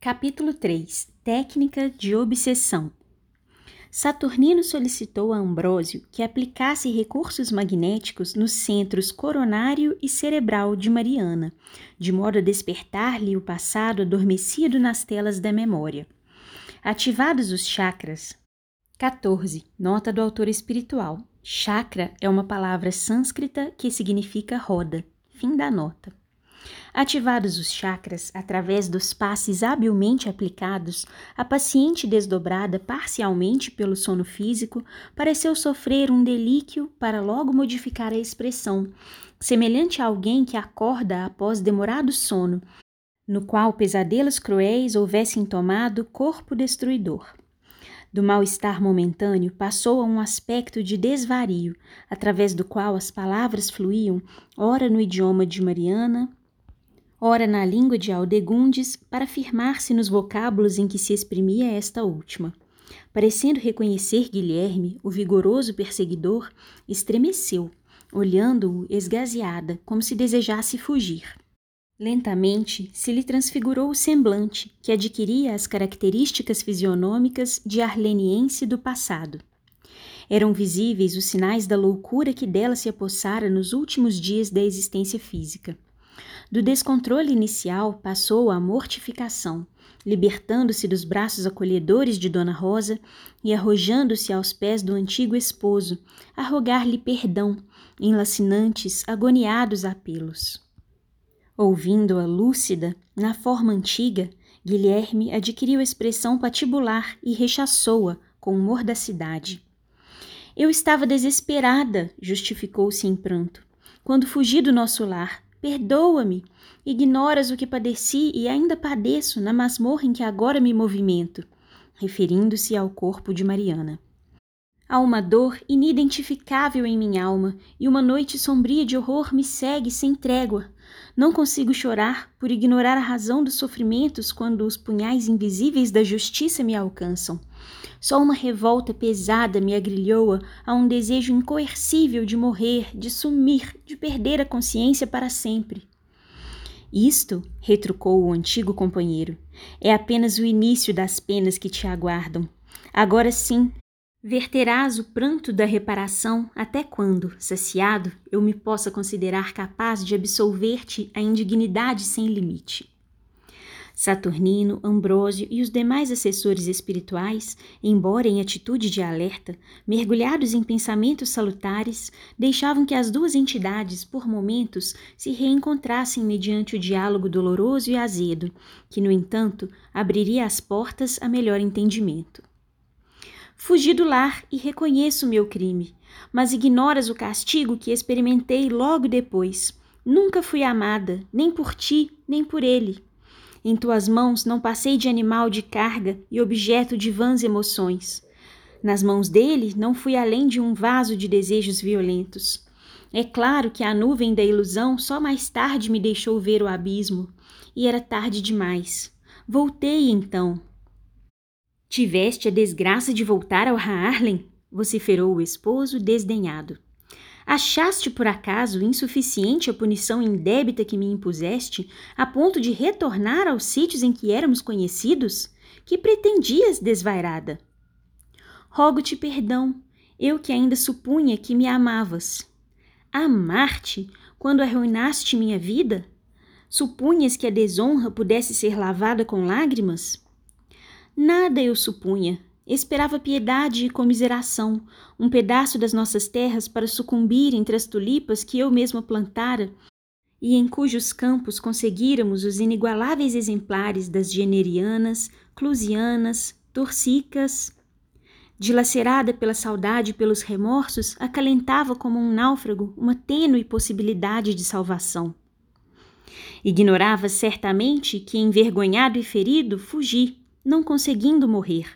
Capítulo 3 Técnica de obsessão Saturnino solicitou a Ambrósio que aplicasse recursos magnéticos nos centros coronário e cerebral de Mariana, de modo a despertar-lhe o passado adormecido nas telas da memória. Ativados os chakras. 14. Nota do autor espiritual. Chakra é uma palavra sânscrita que significa roda. Fim da nota. Ativados os chakras através dos passes habilmente aplicados, a paciente desdobrada parcialmente pelo sono físico pareceu sofrer um delíquio para logo modificar a expressão, semelhante a alguém que acorda após demorado sono, no qual pesadelos cruéis houvessem tomado corpo destruidor. Do mal-estar momentâneo passou a um aspecto de desvario, através do qual as palavras fluíam, ora no idioma de Mariana, ora na língua de Aldegundes, para firmar-se nos vocábulos em que se exprimia esta última. Parecendo reconhecer Guilherme, o vigoroso perseguidor, estremeceu, olhando-o esgazeada, como se desejasse fugir. Lentamente se lhe transfigurou o semblante, que adquiria as características fisionômicas de arleniense do passado. Eram visíveis os sinais da loucura que dela se apossara nos últimos dias da existência física. Do descontrole inicial passou à mortificação, libertando-se dos braços acolhedores de Dona Rosa e arrojando-se aos pés do antigo esposo, a rogar-lhe perdão, em lacinantes, agoniados apelos. Ouvindo-a lúcida, na forma antiga, Guilherme adquiriu expressão patibular e rechaçou-a com mordacidade. Eu estava desesperada, justificou-se em pranto, quando fugi do nosso lar, Perdoa-me. Ignoras o que padeci e ainda padeço na masmorra em que agora me movimento, referindo-se ao corpo de Mariana. Há uma dor inidentificável em minha alma e uma noite sombria de horror me segue sem trégua. Não consigo chorar por ignorar a razão dos sofrimentos quando os punhais invisíveis da justiça me alcançam. Só uma revolta pesada me agrilhoa a um desejo incoercível de morrer, de sumir, de perder a consciência para sempre. Isto, retrucou o antigo companheiro, é apenas o início das penas que te aguardam. Agora sim, verterás o pranto da reparação até quando, saciado, eu me possa considerar capaz de absolver-te a indignidade sem limite. Saturnino, Ambrósio e os demais assessores espirituais, embora em atitude de alerta, mergulhados em pensamentos salutares, deixavam que as duas entidades, por momentos, se reencontrassem mediante o diálogo doloroso e azedo, que, no entanto, abriria as portas a melhor entendimento. Fugi do lar e reconheço meu crime, mas ignoras o castigo que experimentei logo depois. Nunca fui amada, nem por ti, nem por ele. Em tuas mãos não passei de animal de carga e objeto de vãs emoções. Nas mãos dele não fui além de um vaso de desejos violentos. É claro que a nuvem da ilusão só mais tarde me deixou ver o abismo, e era tarde demais. Voltei então. Tiveste a desgraça de voltar ao Haarlem? vociferou o esposo desdenhado. Achaste por acaso insuficiente a punição indébita que me impuseste, a ponto de retornar aos sítios em que éramos conhecidos? Que pretendias, desvairada? Rogo-te perdão, eu que ainda supunha que me amavas. Amar-te quando arruinaste minha vida? Supunhas que a desonra pudesse ser lavada com lágrimas? Nada eu supunha, Esperava piedade e comiseração, um pedaço das nossas terras para sucumbir entre as tulipas que eu mesma plantara e em cujos campos conseguíramos os inigualáveis exemplares das generianas, clusianas, torsicas. Dilacerada pela saudade e pelos remorsos, acalentava como um náufrago uma tênue possibilidade de salvação. Ignorava certamente que, envergonhado e ferido, fugi, não conseguindo morrer.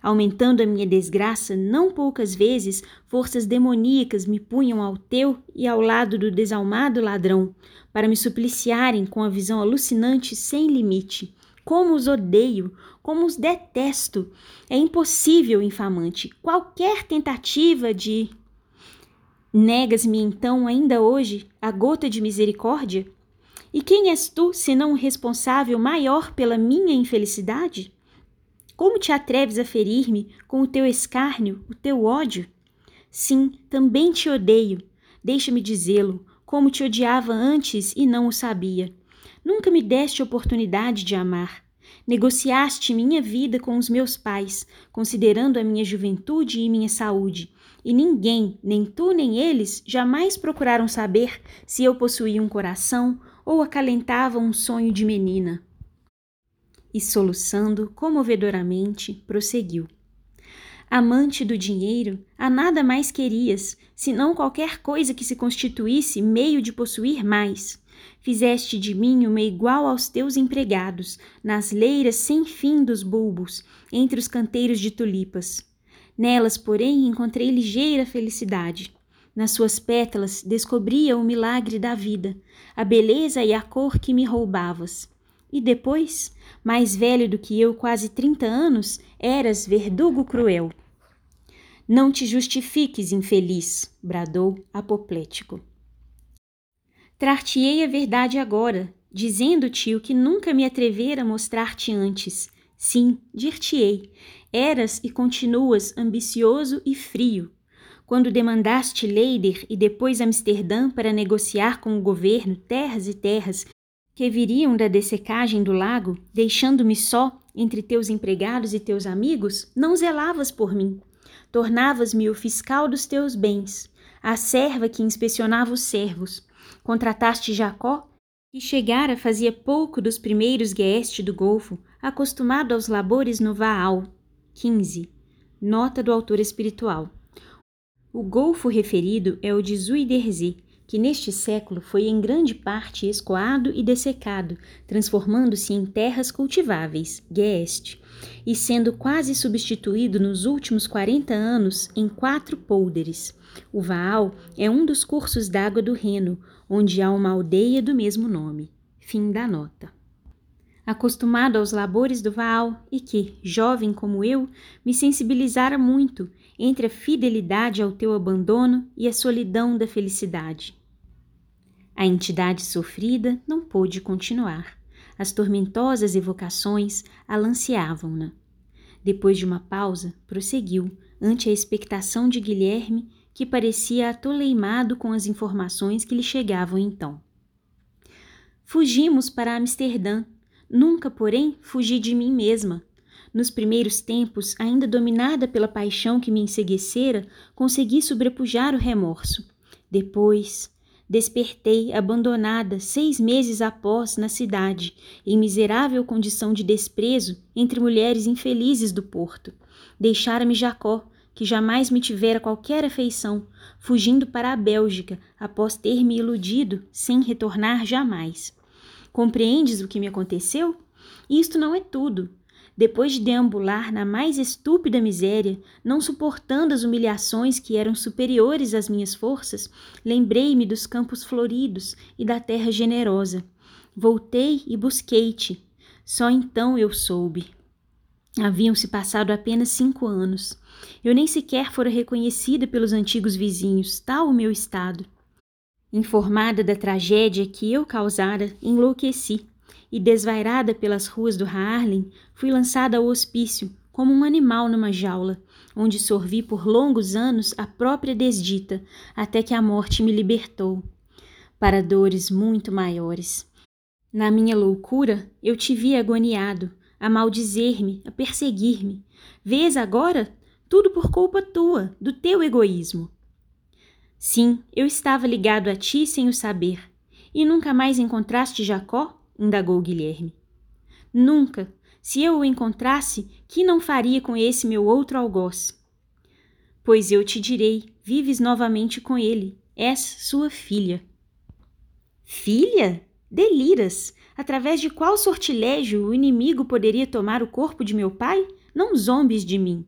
Aumentando a minha desgraça, não poucas vezes forças demoníacas me punham ao teu e ao lado do desalmado ladrão, para me supliciarem com a visão alucinante sem limite. Como os odeio, como os detesto. É impossível, infamante, qualquer tentativa de. Negas-me então, ainda hoje, a gota de misericórdia? E quem és tu, senão o responsável maior pela minha infelicidade? Como te atreves a ferir-me com o teu escárnio, o teu ódio? Sim, também te odeio. Deixa-me dizê-lo, como te odiava antes e não o sabia. Nunca me deste oportunidade de amar. Negociaste minha vida com os meus pais, considerando a minha juventude e minha saúde, e ninguém, nem tu nem eles, jamais procuraram saber se eu possuía um coração ou acalentava um sonho de menina. E soluçando comovedoramente, prosseguiu. Amante do dinheiro, a nada mais querias, senão qualquer coisa que se constituísse meio de possuir mais. Fizeste de mim uma igual aos teus empregados, nas leiras sem fim dos bulbos, entre os canteiros de tulipas. Nelas, porém, encontrei ligeira felicidade. Nas suas pétalas descobria o milagre da vida, a beleza e a cor que me roubavas. E depois, mais velho do que eu, quase trinta anos, eras verdugo cruel. Não te justifiques, infeliz, bradou apoplético. Trar-te-ei a verdade agora, dizendo-te o que nunca me atrevera a mostrar-te antes. Sim, dir-te-ei, eras e continuas ambicioso e frio, quando demandaste Leider e depois Amsterdã para negociar com o governo terras e terras que viriam da dessecagem do lago, deixando-me só entre teus empregados e teus amigos, não zelavas por mim. Tornavas-me o fiscal dos teus bens, a serva que inspecionava os servos. Contrataste Jacó, que chegara fazia pouco dos primeiros gueste do Golfo, acostumado aos labores no Vaal. 15. Nota do autor espiritual. O golfo referido é o de Zuiderzee, que neste século foi em grande parte escoado e dessecado, transformando-se em terras cultiváveis, Geest, e sendo quase substituído nos últimos 40 anos em quatro pôlderes. O Vaal é um dos cursos d'água do Reno, onde há uma aldeia do mesmo nome. Fim da nota acostumado aos labores do Vaal e que, jovem como eu, me sensibilizara muito entre a fidelidade ao teu abandono e a solidão da felicidade. A entidade sofrida não pôde continuar. As tormentosas evocações alanceavam-na. Depois de uma pausa, prosseguiu, ante a expectação de Guilherme, que parecia atoleimado com as informações que lhe chegavam então. Fugimos para Amsterdã Nunca, porém, fugi de mim mesma. Nos primeiros tempos, ainda dominada pela paixão que me enseguecera, consegui sobrepujar o remorso. Depois, despertei abandonada seis meses após na cidade, em miserável condição de desprezo entre mulheres infelizes do porto. Deixara-me Jacó, que jamais me tivera qualquer afeição, fugindo para a Bélgica após ter me iludido sem retornar jamais. Compreendes o que me aconteceu? Isto não é tudo. Depois de deambular na mais estúpida miséria, não suportando as humilhações que eram superiores às minhas forças, lembrei-me dos campos floridos e da terra generosa. Voltei e busquei-te. Só então eu soube. Haviam-se passado apenas cinco anos. Eu nem sequer fora reconhecida pelos antigos vizinhos, tal o meu estado. Informada da tragédia que eu causara, enlouqueci e, desvairada pelas ruas do Harlem, fui lançada ao hospício como um animal numa jaula, onde sorvi por longos anos a própria desdita, até que a morte me libertou. Para dores muito maiores. Na minha loucura, eu te vi agoniado, a maldizer-me, a perseguir-me. Vês agora? Tudo por culpa tua, do teu egoísmo. Sim, eu estava ligado a ti sem o saber. E nunca mais encontraste Jacó? Indagou Guilherme. Nunca. Se eu o encontrasse, que não faria com esse meu outro algoz? Pois eu te direi, vives novamente com ele. És sua filha. Filha? Deliras! Através de qual sortilégio o inimigo poderia tomar o corpo de meu pai? Não zombes de mim.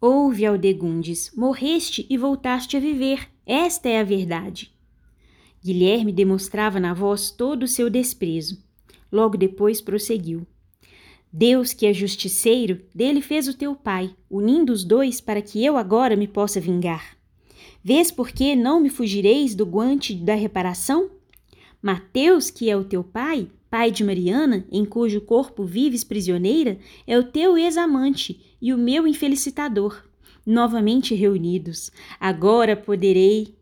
Ouve, Aldegundes, morreste e voltaste a viver. Esta é a verdade. Guilherme demonstrava na voz todo o seu desprezo. Logo depois prosseguiu. Deus, que é justiceiro, dele fez o teu pai, unindo os dois para que eu agora me possa vingar. Vês por que não me fugireis do guante da reparação? Mateus, que é o teu pai, pai de Mariana, em cujo corpo vives prisioneira, é o teu ex-amante e o meu infelicitador. Novamente reunidos, agora poderei.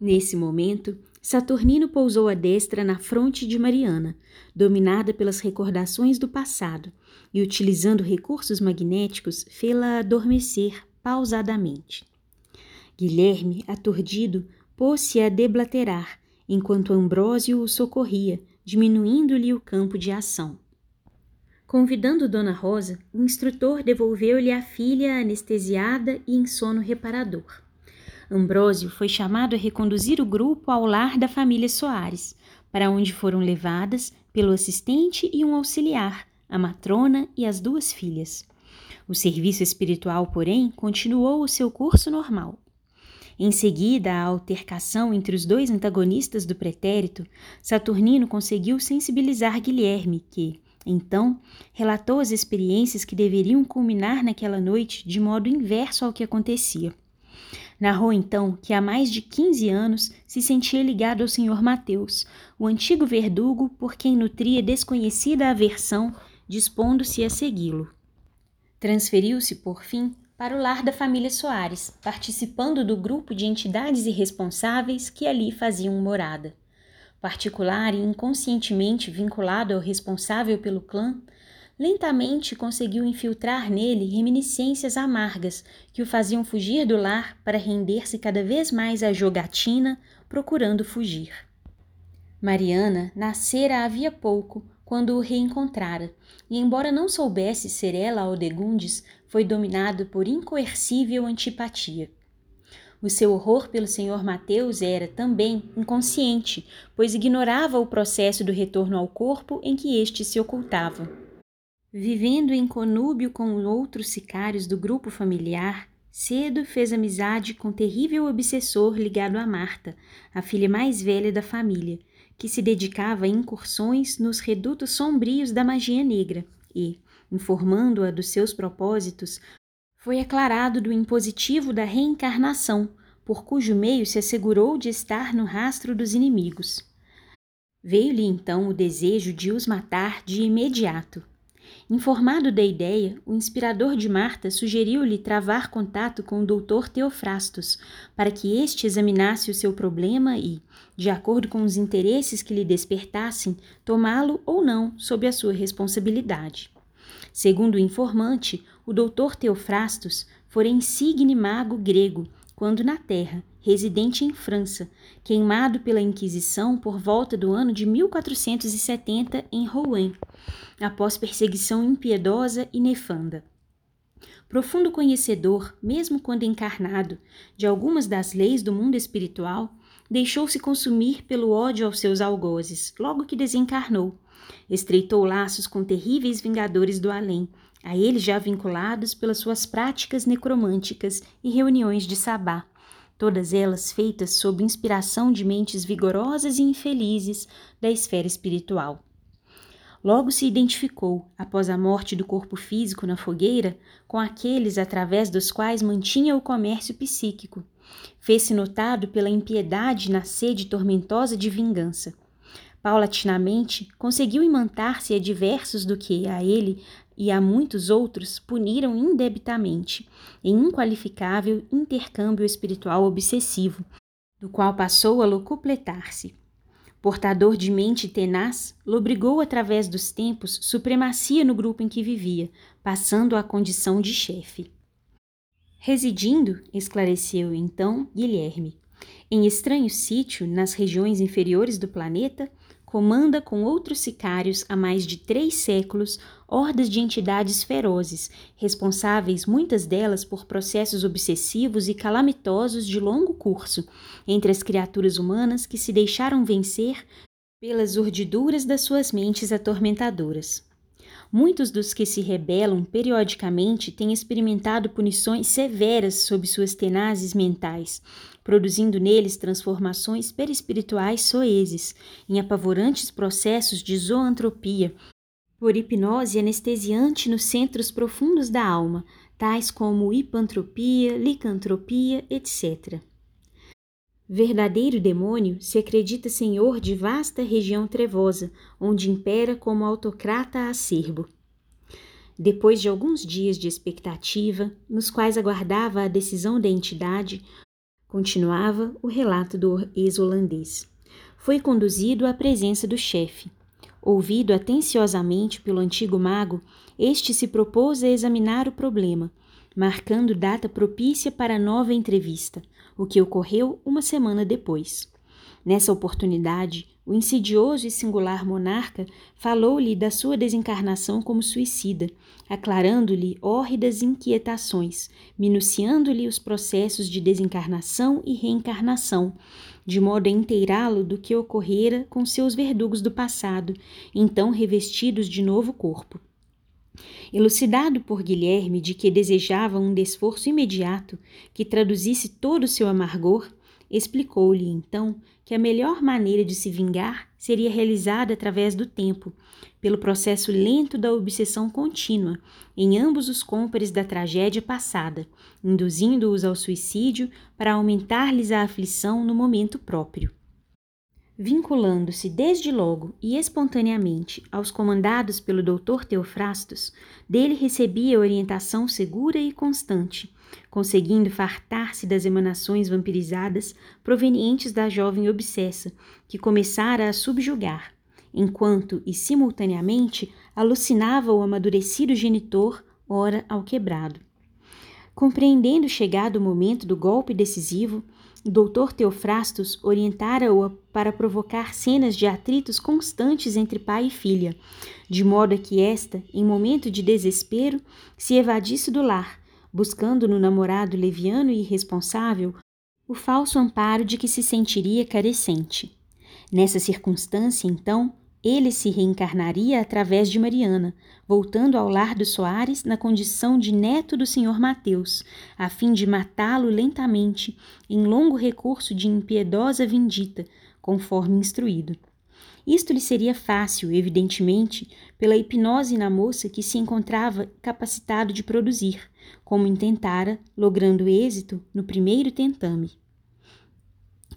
Nesse momento, Saturnino pousou a destra na fronte de Mariana, dominada pelas recordações do passado, e utilizando recursos magnéticos, fê-la adormecer pausadamente. Guilherme, aturdido, pôs-se a deblaterar, enquanto Ambrósio o socorria, diminuindo-lhe o campo de ação. Convidando Dona Rosa, o instrutor devolveu-lhe a filha anestesiada e em sono reparador. Ambrósio foi chamado a reconduzir o grupo ao lar da família Soares, para onde foram levadas pelo assistente e um auxiliar, a matrona e as duas filhas. O serviço espiritual, porém, continuou o seu curso normal. Em seguida à altercação entre os dois antagonistas do pretérito, Saturnino conseguiu sensibilizar Guilherme, que, então, relatou as experiências que deveriam culminar naquela noite de modo inverso ao que acontecia. Narrou então que há mais de 15 anos se sentia ligado ao Sr. Mateus, o antigo verdugo por quem nutria desconhecida aversão, dispondo-se a segui-lo. Transferiu-se, por fim, para o lar da família Soares, participando do grupo de entidades irresponsáveis que ali faziam morada. Particular e inconscientemente vinculado ao responsável pelo clã, lentamente conseguiu infiltrar nele reminiscências amargas que o faziam fugir do lar para render-se cada vez mais à jogatina, procurando fugir. Mariana nascera havia pouco, quando o reencontrara, e embora não soubesse ser ela Aldegundes, foi dominado por incoercível antipatia. O seu horror pelo senhor Mateus era também inconsciente, pois ignorava o processo do retorno ao corpo em que este se ocultava. Vivendo em conúbio com outros sicários do grupo familiar, cedo fez amizade com o terrível obsessor ligado a Marta, a filha mais velha da família, que se dedicava a incursões nos redutos sombrios da magia negra e, informando-a dos seus propósitos, foi aclarado do impositivo da reencarnação, por cujo meio se assegurou de estar no rastro dos inimigos. Veio-lhe então o desejo de os matar de imediato. Informado da ideia, o inspirador de Marta sugeriu-lhe travar contato com o doutor Teofrastos, para que este examinasse o seu problema e, de acordo com os interesses que lhe despertassem, tomá-lo ou não sob a sua responsabilidade. Segundo o informante, o doutor Teofrastos fora insigne mago grego, quando na Terra, residente em França, queimado pela Inquisição por volta do ano de 1470 em Rouen, após perseguição impiedosa e nefanda. Profundo conhecedor, mesmo quando encarnado, de algumas das leis do mundo espiritual, deixou-se consumir pelo ódio aos seus algozes, logo que desencarnou. Estreitou laços com terríveis vingadores do além, a eles já vinculados pelas suas práticas necromânticas e reuniões de sabá, todas elas feitas sob inspiração de mentes vigorosas e infelizes da esfera espiritual. Logo se identificou, após a morte do corpo físico na fogueira, com aqueles através dos quais mantinha o comércio psíquico. Fez-se notado pela impiedade na sede tormentosa de vingança. Paulatinamente, conseguiu imantar-se a diversos do que, a ele e a muitos outros, puniram indebitamente, em inqualificável intercâmbio espiritual obsessivo, do qual passou a locupletar-se. Portador de mente tenaz, lobrigou através dos tempos supremacia no grupo em que vivia, passando à condição de chefe. Residindo, esclareceu então Guilherme, em estranho sítio nas regiões inferiores do planeta, comanda com outros sicários há mais de três séculos hordas de entidades ferozes, responsáveis muitas delas por processos obsessivos e calamitosos de longo curso entre as criaturas humanas que se deixaram vencer pelas urdiduras das suas mentes atormentadoras. Muitos dos que se rebelam periodicamente têm experimentado punições severas sob suas tenazes mentais, produzindo neles transformações perispirituais soezes, em apavorantes processos de zoantropia, por hipnose anestesiante nos centros profundos da alma, tais como hipantropia, licantropia, etc. Verdadeiro demônio se acredita senhor de vasta região trevosa, onde impera como autocrata acerbo. Depois de alguns dias de expectativa, nos quais aguardava a decisão da entidade, continuava o relato do ex-holandês. Foi conduzido à presença do chefe. Ouvido atenciosamente pelo antigo mago, este se propôs a examinar o problema, marcando data propícia para nova entrevista, o que ocorreu uma semana depois. Nessa oportunidade, o insidioso e singular monarca falou-lhe da sua desencarnação como suicida, aclarando-lhe hórridas inquietações, minuciando-lhe os processos de desencarnação e reencarnação, de modo a inteirá-lo do que ocorrera com seus verdugos do passado, então revestidos de novo corpo. Elucidado por Guilherme de que desejava um desforço imediato que traduzisse todo o seu amargor, explicou-lhe então que a melhor maneira de se vingar seria realizada através do tempo, pelo processo lento da obsessão contínua em ambos os cômpares da tragédia passada, induzindo-os ao suicídio para aumentar-lhes a aflição no momento próprio vinculando-se desde logo e espontaneamente aos comandados pelo doutor Teofrastos, dele recebia orientação segura e constante, conseguindo fartar-se das emanações vampirizadas provenientes da jovem obsessa, que começara a subjugar, enquanto e simultaneamente alucinava o amadurecido genitor, ora ao quebrado. Compreendendo chegado o momento do golpe decisivo, o doutor Teofrastos orientara-o para provocar cenas de atritos constantes entre pai e filha, de modo a que esta, em momento de desespero, se evadisse do lar, buscando no namorado leviano e irresponsável o falso amparo de que se sentiria carecente. Nessa circunstância, então, ele se reencarnaria através de Mariana, voltando ao lar dos Soares na condição de neto do senhor Mateus, a fim de matá-lo lentamente, em longo recurso de impiedosa vindita, conforme instruído. Isto lhe seria fácil, evidentemente, pela hipnose na moça que se encontrava capacitado de produzir, como intentara, logrando êxito no primeiro tentame.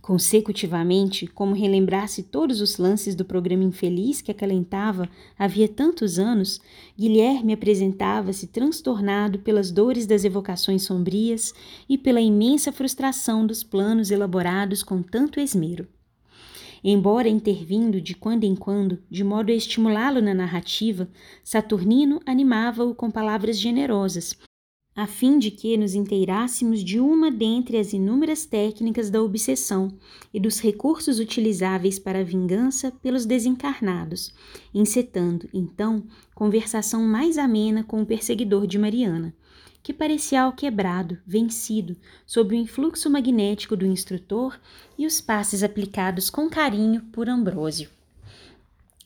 Consecutivamente, como relembrasse todos os lances do programa infeliz que acalentava havia tantos anos, Guilherme apresentava-se transtornado pelas dores das evocações sombrias e pela imensa frustração dos planos elaborados com tanto esmero. Embora intervindo de quando em quando, de modo a estimulá-lo na narrativa, Saturnino animava-o com palavras generosas, a fim de que nos inteirássemos de uma dentre as inúmeras técnicas da obsessão e dos recursos utilizáveis para a vingança pelos desencarnados, encetando, então, conversação mais amena com o perseguidor de Mariana, que parecia alquebrado, vencido, sob o influxo magnético do instrutor e os passes aplicados com carinho por Ambrósio.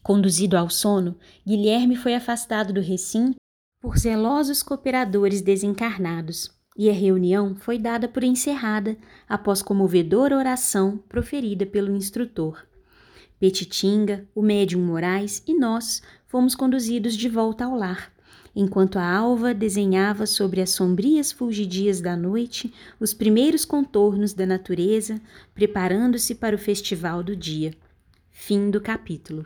Conduzido ao sono, Guilherme foi afastado do recinto por zelosos cooperadores desencarnados, e a reunião foi dada por encerrada após comovedora oração proferida pelo instrutor. Petitinga, o médium Moraes e nós fomos conduzidos de volta ao lar, enquanto a alva desenhava sobre as sombrias fulgidias da noite os primeiros contornos da natureza, preparando-se para o festival do dia. Fim do capítulo.